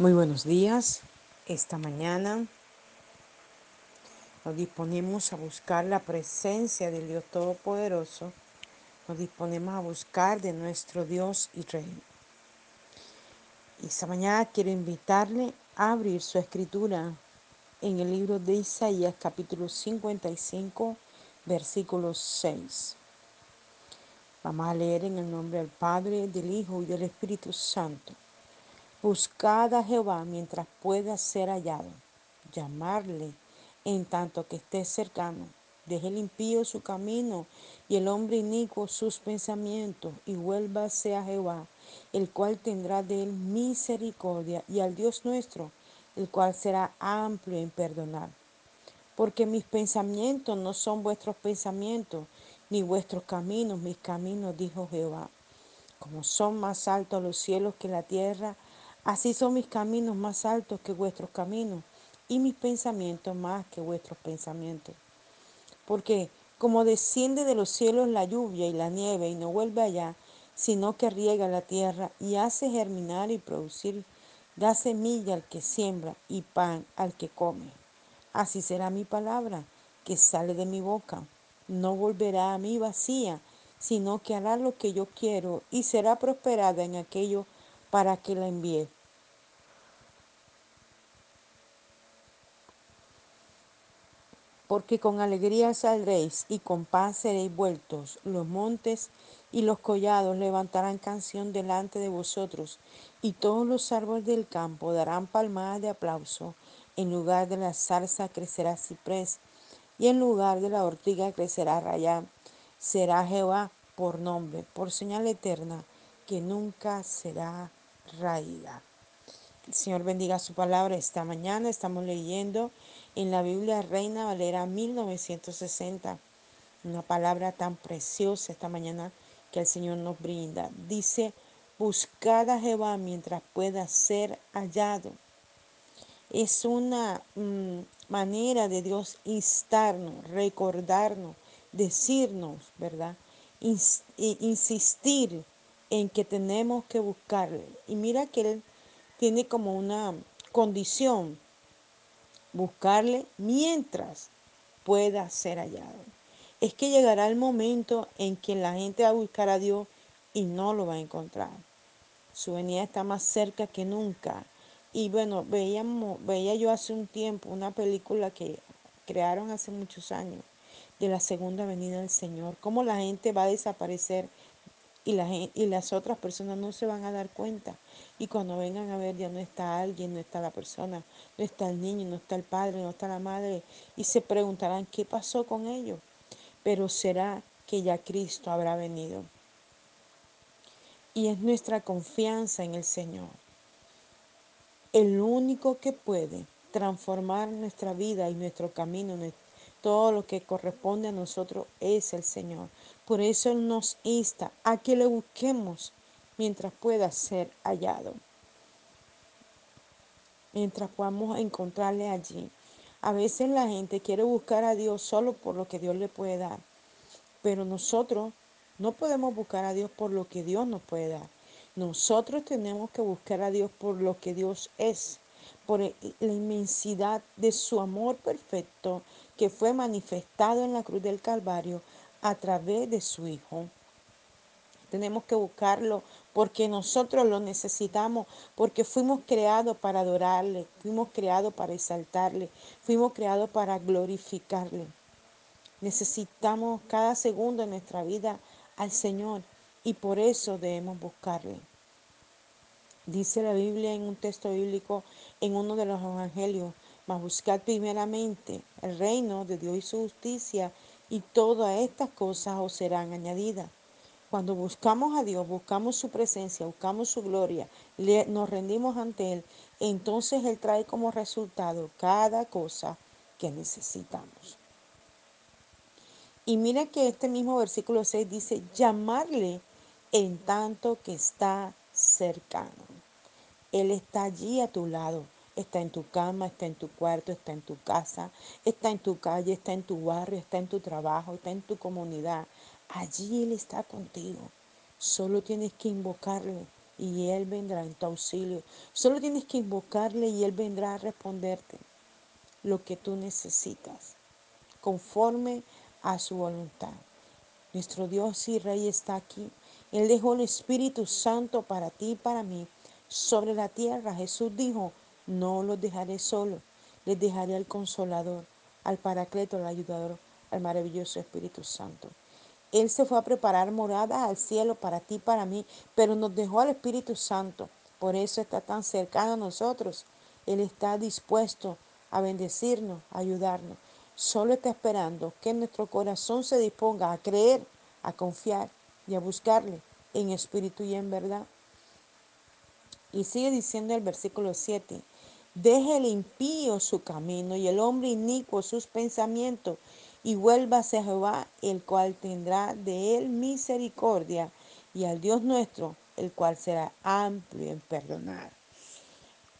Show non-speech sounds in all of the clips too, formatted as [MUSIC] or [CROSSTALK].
Muy buenos días. Esta mañana nos disponemos a buscar la presencia del Dios Todopoderoso. Nos disponemos a buscar de nuestro Dios y Rey. Esta mañana quiero invitarle a abrir su escritura en el libro de Isaías capítulo 55 versículo 6. Vamos a leer en el nombre del Padre, del Hijo y del Espíritu Santo. Buscad a Jehová mientras pueda ser hallado, llamarle en tanto que esté cercano. Deje el impío su camino y el hombre inicuo sus pensamientos, y vuélvase a Jehová, el cual tendrá de él misericordia, y al Dios nuestro, el cual será amplio en perdonar. Porque mis pensamientos no son vuestros pensamientos, ni vuestros caminos mis caminos, dijo Jehová. Como son más altos los cielos que la tierra, Así son mis caminos más altos que vuestros caminos y mis pensamientos más que vuestros pensamientos. Porque como desciende de los cielos la lluvia y la nieve y no vuelve allá, sino que riega la tierra y hace germinar y producir, da semilla al que siembra y pan al que come. Así será mi palabra que sale de mi boca. No volverá a mí vacía, sino que hará lo que yo quiero y será prosperada en aquello para que la envíe. Porque con alegría saldréis y con paz seréis vueltos. Los montes y los collados levantarán canción delante de vosotros, y todos los árboles del campo darán palmadas de aplauso. En lugar de la zarza crecerá ciprés, y en lugar de la ortiga crecerá rayán. Será Jehová por nombre, por señal eterna, que nunca será raída. El Señor bendiga su palabra esta mañana. Estamos leyendo en la Biblia Reina Valera 1960. Una palabra tan preciosa esta mañana que el Señor nos brinda. Dice, buscad a Jehová mientras pueda ser hallado. Es una mm, manera de Dios instarnos, recordarnos, decirnos, ¿verdad? insistir en que tenemos que buscarle. Y mira que Él tiene como una condición buscarle mientras pueda ser hallado. Es que llegará el momento en que la gente va a buscar a Dios y no lo va a encontrar. Su venida está más cerca que nunca. Y bueno, veíamos, veía yo hace un tiempo una película que crearon hace muchos años de la segunda venida del Señor, cómo la gente va a desaparecer y, la, y las otras personas no se van a dar cuenta. Y cuando vengan a ver ya no está alguien, no está la persona, no está el niño, no está el padre, no está la madre. Y se preguntarán qué pasó con ellos. Pero será que ya Cristo habrá venido. Y es nuestra confianza en el Señor. El único que puede transformar nuestra vida y nuestro camino, todo lo que corresponde a nosotros es el Señor. Por eso Él nos insta a que le busquemos mientras pueda ser hallado. Mientras podamos encontrarle allí. A veces la gente quiere buscar a Dios solo por lo que Dios le puede dar. Pero nosotros no podemos buscar a Dios por lo que Dios nos puede dar. Nosotros tenemos que buscar a Dios por lo que Dios es, por la inmensidad de su amor perfecto que fue manifestado en la cruz del Calvario a través de su Hijo. Tenemos que buscarlo porque nosotros lo necesitamos, porque fuimos creados para adorarle, fuimos creados para exaltarle, fuimos creados para glorificarle. Necesitamos cada segundo de nuestra vida al Señor y por eso debemos buscarle. Dice la Biblia en un texto bíblico en uno de los evangelios, mas buscad primeramente el reino de Dios y su justicia y todas estas cosas os serán añadidas. Cuando buscamos a Dios, buscamos su presencia, buscamos su gloria, nos rendimos ante Él, entonces Él trae como resultado cada cosa que necesitamos. Y mira que este mismo versículo 6 dice, llamarle en tanto que está cercano. Él está allí a tu lado. Está en tu cama, está en tu cuarto, está en tu casa, está en tu calle, está en tu barrio, está en tu trabajo, está en tu comunidad. Allí Él está contigo. Solo tienes que invocarle y Él vendrá en tu auxilio. Solo tienes que invocarle y Él vendrá a responderte lo que tú necesitas, conforme a su voluntad. Nuestro Dios y Rey está aquí. Él dejó el Espíritu Santo para ti y para mí sobre la tierra. Jesús dijo, no los dejaré solos, les dejaré al Consolador, al Paracleto, al Ayudador, al maravilloso Espíritu Santo. Él se fue a preparar moradas al cielo para ti para mí, pero nos dejó al Espíritu Santo. Por eso está tan cercano a nosotros. Él está dispuesto a bendecirnos, a ayudarnos. Solo está esperando que nuestro corazón se disponga a creer, a confiar y a buscarle en espíritu y en verdad. Y sigue diciendo el versículo 7, deje el impío su camino y el hombre inicuo sus pensamientos y vuélvase a Jehová, el cual tendrá de él misericordia, y al Dios nuestro, el cual será amplio en perdonar.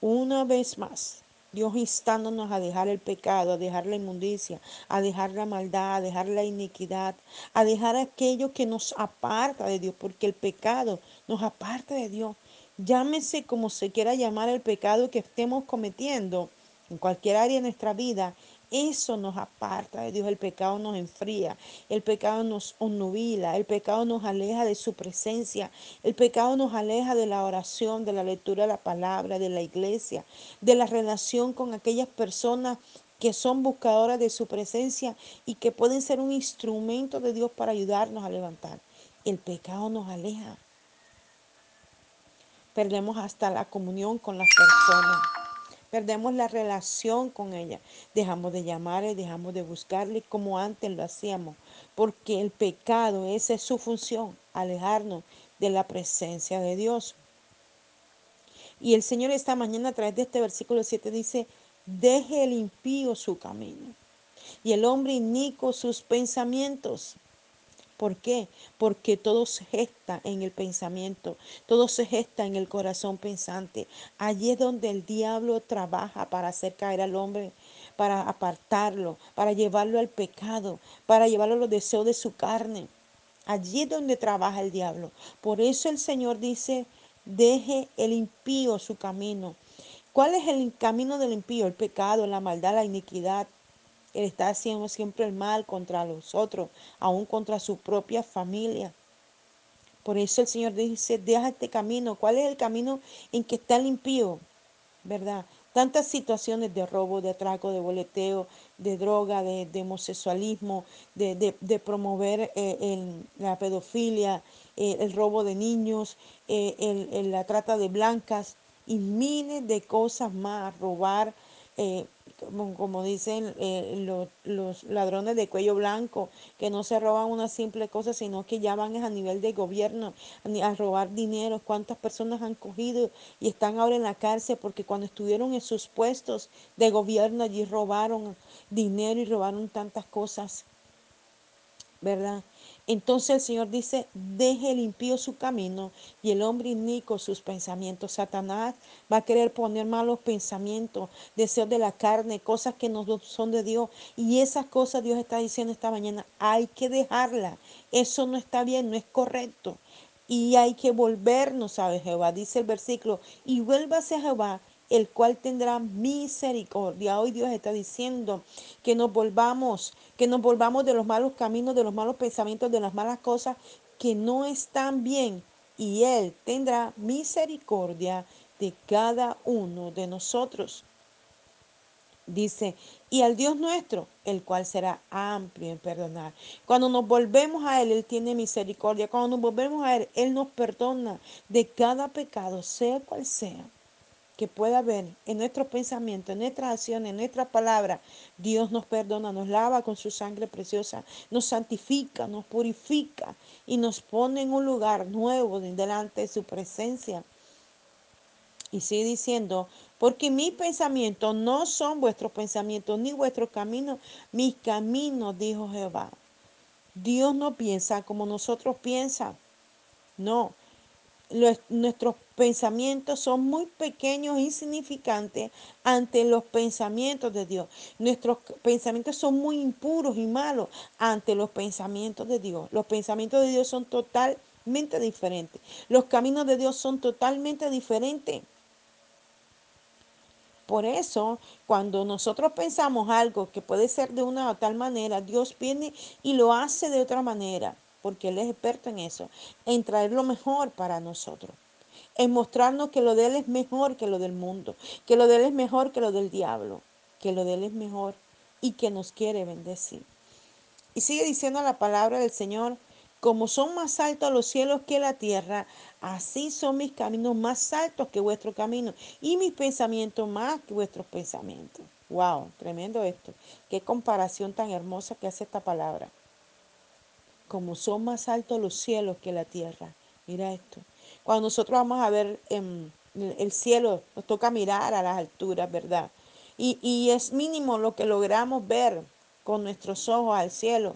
Una vez más, Dios instándonos a dejar el pecado, a dejar la inmundicia, a dejar la maldad, a dejar la iniquidad, a dejar aquello que nos aparta de Dios, porque el pecado nos aparta de Dios. Llámese como se quiera llamar el pecado que estemos cometiendo en cualquier área de nuestra vida, eso nos aparta de Dios, el pecado nos enfría, el pecado nos onnubila, el pecado nos aleja de su presencia, el pecado nos aleja de la oración, de la lectura de la palabra, de la iglesia, de la relación con aquellas personas que son buscadoras de su presencia y que pueden ser un instrumento de Dios para ayudarnos a levantar. El pecado nos aleja. Perdemos hasta la comunión con las personas. Perdemos la relación con ella. Dejamos de llamarle, dejamos de buscarle como antes lo hacíamos. Porque el pecado, esa es su función, alejarnos de la presencia de Dios. Y el Señor esta mañana a través de este versículo 7 dice, deje el impío su camino y el hombre inico sus pensamientos. ¿Por qué? Porque todo se gesta en el pensamiento, todo se gesta en el corazón pensante. Allí es donde el diablo trabaja para hacer caer al hombre, para apartarlo, para llevarlo al pecado, para llevarlo a los deseos de su carne. Allí es donde trabaja el diablo. Por eso el Señor dice, deje el impío su camino. ¿Cuál es el camino del impío? El pecado, la maldad, la iniquidad, él está haciendo siempre el mal contra los otros, aún contra su propia familia. Por eso el Señor dice, deja este camino. ¿Cuál es el camino en que está el impío? ¿Verdad? Tantas situaciones de robo, de atraco, de boleteo, de droga, de, homosexualismo, de, promover eh, la pedofilia, eh, el robo de niños, eh, la trata de blancas y miles de cosas más, robar como, dicen eh, los, los, ladrones de cuello blanco, que no se roban una simple cosa, sino que ya van a nivel de gobierno a, robar dinero. ¿Cuántas personas han cogido y están ahora en la cárcel porque cuando estuvieron en sus puestos de gobierno allí robaron dinero y robaron tantas cosas? ¿Verdad? Entonces el Señor dice, deje el impío su camino y el hombre inico sus pensamientos. Satanás va a querer poner malos pensamientos, deseos de la carne, cosas que no son de Dios. Y esas cosas Dios está diciendo esta mañana, hay que dejarlas. Eso no está bien, no es correcto. Y hay que volvernos a Jehová, dice el versículo, y vuélvase a Jehová el cual tendrá misericordia. Hoy Dios está diciendo que nos volvamos, que nos volvamos de los malos caminos, de los malos pensamientos, de las malas cosas que no están bien. Y Él tendrá misericordia de cada uno de nosotros. Dice, y al Dios nuestro, el cual será amplio en perdonar. Cuando nos volvemos a Él, Él tiene misericordia. Cuando nos volvemos a Él, Él nos perdona de cada pecado, sea cual sea que pueda haber en nuestros pensamientos, en nuestras acciones, en nuestras palabras, Dios nos perdona, nos lava con su sangre preciosa, nos santifica, nos purifica y nos pone en un lugar nuevo delante de su presencia. Y sigue diciendo, porque mis pensamientos no son vuestros pensamientos, ni vuestros caminos, mis caminos, dijo Jehová. Dios no piensa como nosotros piensa. No, nuestros pensamientos son muy pequeños, e insignificantes ante los pensamientos de Dios. Nuestros pensamientos son muy impuros y malos ante los pensamientos de Dios. Los pensamientos de Dios son total totalmente diferente. Los caminos de Dios son totalmente diferentes. Por eso, cuando nosotros pensamos algo que puede ser de una o tal manera, Dios viene y lo hace de otra manera, porque Él es experto en eso, en traer lo mejor para nosotros, en mostrarnos que lo de Él es mejor que lo del mundo, que lo de Él es mejor que lo del diablo, que lo de Él es mejor y que nos quiere bendecir. Y sigue diciendo la palabra del Señor, como son más altos los cielos que la tierra, así son mis caminos más altos que vuestros caminos y mis pensamientos más que vuestros pensamientos. Wow, tremendo esto. Qué comparación tan hermosa que hace esta palabra. Como son más altos los cielos que la tierra. Mira esto. Cuando nosotros vamos a ver em, el cielo, nos toca mirar a las alturas, ¿verdad? Y, y es mínimo lo que logramos ver con nuestros ojos al cielo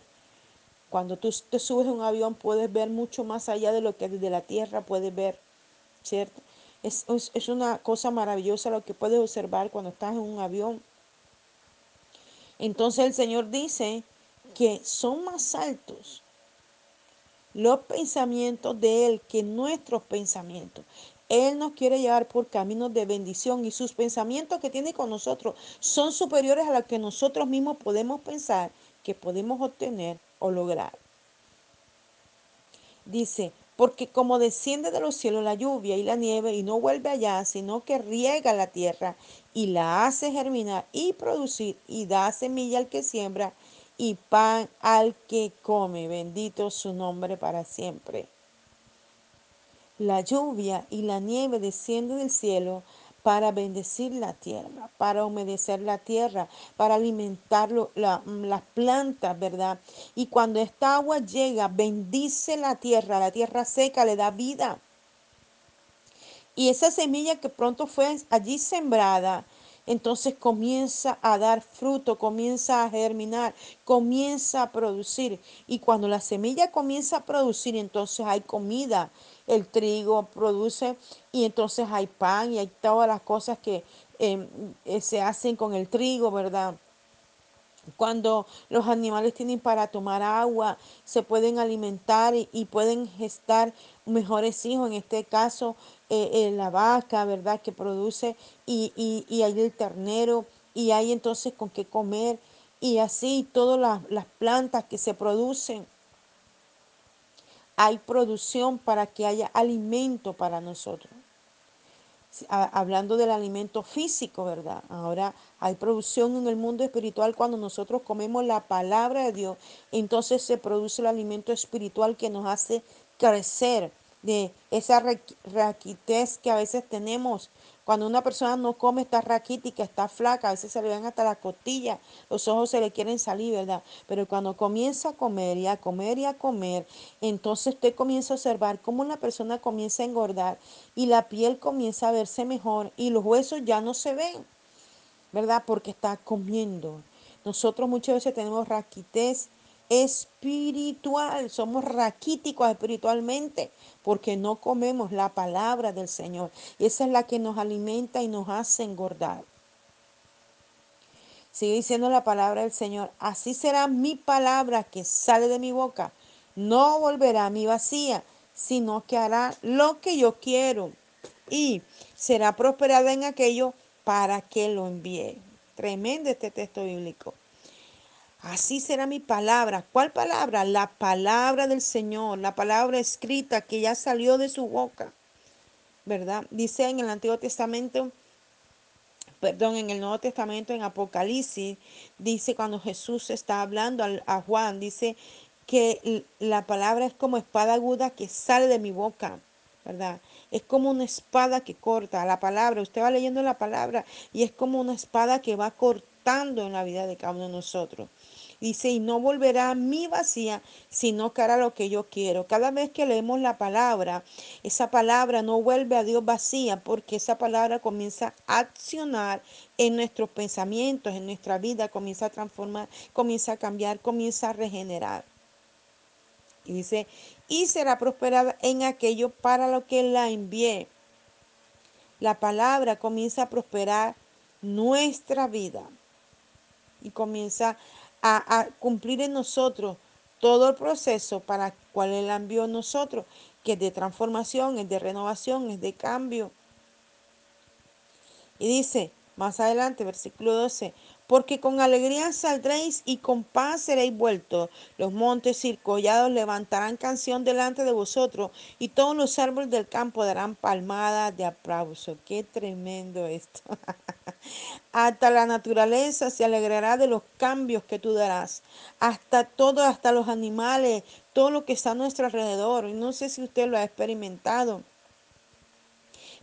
cuando tú te subes a un avión puedes ver mucho más allá de lo que desde la tierra puedes ver, ¿cierto? Es, es, una cosa maravillosa lo que puedes observar cuando estás en un avión. Entonces el Señor dice que son más altos los pensamientos de Él que nuestros pensamientos. Él nos quiere llevar por caminos de bendición y sus pensamientos que tiene con nosotros son superiores a los que nosotros mismos podemos pensar que podemos obtener o lograr. Dice, porque como desciende de los cielos la lluvia y la nieve y no vuelve allá, sino que riega la tierra y la hace germinar y producir y da semilla al que siembra y pan al que come. Bendito su nombre para siempre. La lluvia y la nieve descienden del cielo para bendecir la tierra, para humedecer la tierra, para alimentar mm, las plantas, ¿verdad? Y cuando esta agua llega, bendice la tierra, la tierra seca le da vida. Y esa semilla que pronto fue allí sembrada, entonces comienza a dar fruto, comienza a germinar, comienza a producir. Y cuando la semilla comienza a producir, entonces hay comida, el trigo produce y entonces hay pan y hay todas las cosas que em, eh, se hacen con el trigo, ¿verdad? Cuando los animales tienen para tomar agua, se pueden alimentar y, pueden gestar mejores hijos, en este caso eh, la vaca, ¿verdad? Que produce y, y, y hay el ternero y hay entonces con qué comer y así todas las plantas que se producen hay producción para que haya alimento para nosotros. Hablando del alimento físico, ¿verdad? Ahora hay producción en el mundo espiritual cuando nosotros comemos la palabra de Dios. Entonces se produce el alimento espiritual que nos hace crecer de esa raquitez que a veces tenemos cuando una persona no come, está raquítica, está flaca, a veces se le ven hasta las costillas, los ojos se le quieren salir, ¿verdad? Pero cuando comienza a comer y a comer y a comer, entonces usted comienza a observar cómo la persona comienza a engordar y la piel comienza a verse mejor y los huesos ya no se ven, ¿verdad? Porque está comiendo. Nosotros muchas veces tenemos raquitez espiritual, somos raquíticos espiritualmente porque no comemos la palabra del Señor. Y esa es la que nos alimenta y nos hace engordar. Sigue diciendo la palabra del Señor, así será mi palabra que sale de mi boca. No volverá a mi vacía, sino que hará lo que yo quiero y será prosperada en aquello para que lo envíe. Tremendo este texto bíblico. Así será mi palabra. ¿Cuál palabra? La palabra del Señor, la palabra escrita que ya salió de su boca. ¿Verdad? Dice en el Antiguo Testamento, perdón, en el Nuevo Testamento, en Apocalipsis, dice cuando Jesús está hablando a Juan, dice que la palabra es como espada aguda que sale de mi boca. ¿verdad? Es como una espada que corta la palabra. Usted va leyendo la palabra y es como una espada que va cortando en la vida de cada uno de nosotros. Dice, y no volverá a mí vacía, sino que hará lo que yo quiero. Cada vez que leemos la palabra, esa palabra no vuelve a Dios vacía, porque esa palabra comienza a accionar en nuestros pensamientos, en nuestra vida, comienza a transformar, comienza a cambiar, comienza a regenerar. Y dice, y será prosperada en aquello para lo que la envié. La palabra comienza a prosperar nuestra vida y comienza a, cumplir en nosotros todo el proceso para el cual Él envió a nosotros. que es de transformación, es de renovación, es de cambio. Y dice, más adelante, versículo 12, porque con alegría saldréis y con paz seréis vueltos. Los montes y collados levantarán canción delante de vosotros y todos los árboles del campo darán palmadas de aplauso. Qué tremendo esto. [LAUGHS] hasta la naturaleza se alegrará de los cambios que tú darás. Hasta todo, hasta los animales, todo lo que está a nuestro alrededor. No sé si usted lo ha experimentado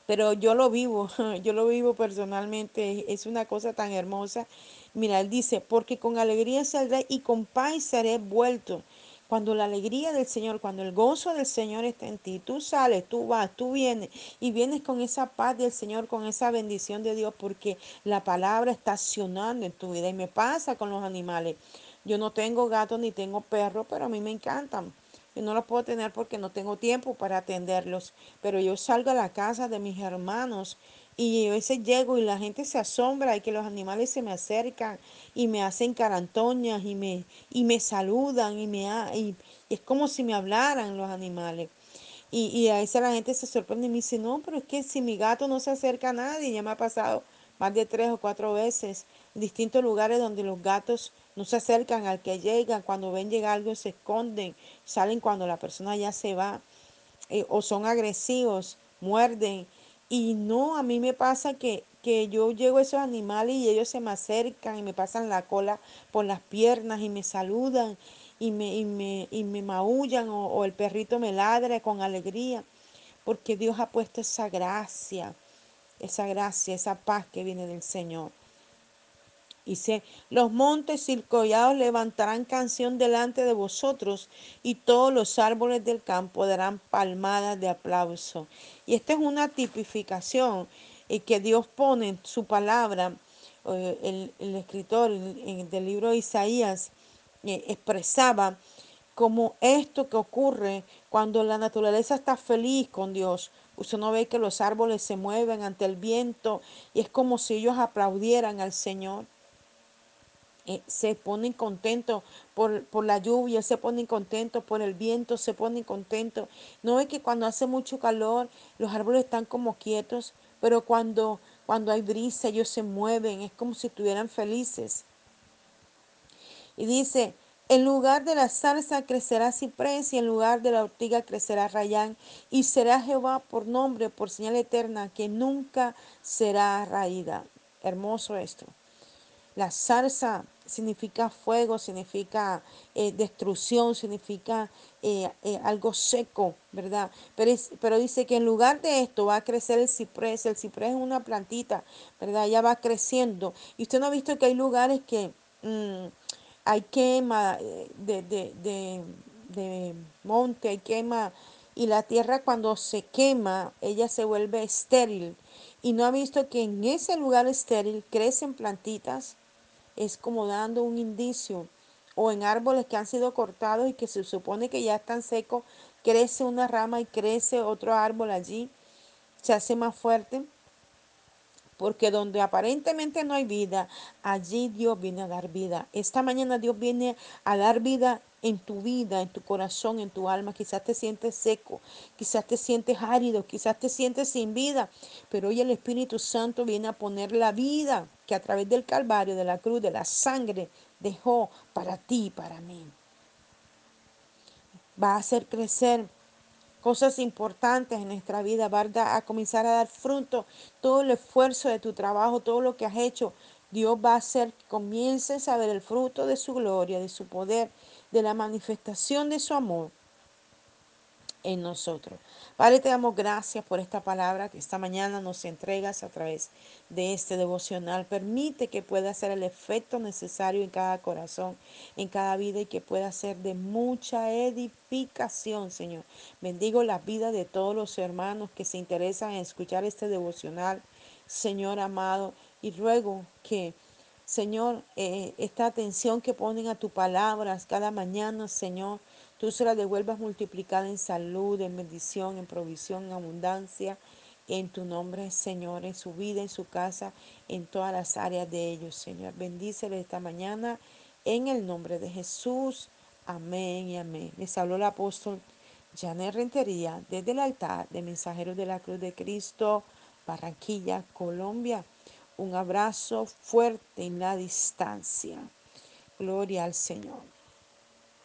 pero yo lo vivo, [LAUGHS] yo lo vivo personalmente, es una cosa tan hermosa. Mira, él dice, porque con alegría saldré y con paz seré vuelto. Cuando la alegría del Señor, cuando el gozo del Señor está en ti, tú sales, tú vas, tú vienes y vienes con esa paz del Señor, con esa bendición de Dios, porque la palabra está accionando en tu vida. Y me pasa con los animales. Yo no tengo gato ni tengo perro, pero a mí me encantan. Yo no los puedo tener porque no tengo tiempo para atenderlos. Pero yo salgo a la casa de mis hermanos y a veces llego y la gente se asombra y que los animales se me acercan y me hacen carantoñas y me, y me saludan y, me, y, es como si me hablaran los animales. Y, y, a veces la gente se sorprende y me dice, no, pero es que si mi gato no se acerca a nadie, ya me ha pasado más de tres o cuatro veces en distintos lugares donde los gatos no se acercan al que llega, cuando ven llegar algo se esconden, salen cuando la persona ya se va, eh, o son agresivos, muerden. Y no, a mí me pasa que, que yo llego a esos animales y ellos se me acercan y me pasan la cola por las piernas y me saludan y me, y me, y me maullan o, o el perrito me ladra con alegría, porque Dios ha puesto esa gracia, esa gracia, esa paz que viene del Señor. Dice, los montes y collados levantarán canción delante de vosotros y todos los árboles del campo darán palmadas de aplauso. Y esta es una tipificación eh, que Dios pone en su palabra. Eh, el, escritor del libro de Isaías eh, expresaba como esto que ocurre cuando la naturaleza está feliz con Dios. Usted no ve que los árboles se mueven ante el viento y es como si ellos aplaudieran al Señor. Eh, se ponen contentos por, por, la lluvia, se ponen contentos por el viento, se ponen contentos. No es que cuando hace mucho calor los árboles están como quietos, pero cuando, cuando hay brisa ellos se mueven, es como si estuvieran felices. Y dice, en lugar de la salsa crecerá ciprés y en lugar de la ortiga crecerá rayán y será Jehová por nombre, por señal eterna, que nunca será raída. Hermoso esto. La salsa significa fuego, significa eh, destrucción, significa eh, eh, algo seco, ¿verdad? Pero, pero, dice que en lugar de esto va a crecer el ciprés. El ciprés es una plantita, ¿verdad? Ya va creciendo. Y usted no ha visto que hay lugares que mmm, hay quema de, de, de, de monte, hay quema. Y la tierra cuando se quema, ella se vuelve estéril. Y no ha visto que en ese lugar estéril crecen plantitas es como dando un indicio. O en árboles que han sido cortados y que se supone que ya están secos, crece una rama y crece otro árbol allí, se hace más fuerte. Porque donde aparentemente no hay vida, allí Dios viene a dar vida. Esta mañana Dios viene a dar vida en tu vida, en tu corazón, en tu alma. Quizás te sientes seco, quizás te sientes árido, quizás te sientes sin vida. Pero hoy el Espíritu Santo viene a poner la vida que a través del Calvario, de la cruz, de la sangre, dejó para ti y para mí. Va a hacer crecer cosas importantes en nuestra vida, va a comenzar a dar fruto, todo el esfuerzo de tu trabajo, todo lo que has hecho, Dios va a hacer que comiences a ver el fruto de su gloria, de su poder, de la manifestación de su amor en nosotros. Padre, te damos gracias por esta palabra que esta mañana nos entregas a través de este devocional. Permite que pueda hacer el efecto necesario en cada corazón, en cada vida y que pueda ser de mucha edificación, Señor. Bendigo la vida de todos los hermanos que se interesan en escuchar este devocional, Señor amado, y ruego que Señor, eh, esta atención que ponen a tus palabras cada mañana, Señor, tú se la devuelvas multiplicada en salud, en bendición, en provisión, en abundancia, en tu nombre, Señor, en su vida, en su casa, en todas las áreas de ellos, Señor. Bendícele esta mañana en el nombre de Jesús. Amén y amén. Les habló el apóstol Janet Rentería, desde el altar de Mensajeros de la Cruz de Cristo, Barranquilla, Colombia. Un abrazo fuerte en la distancia. Gloria al Señor.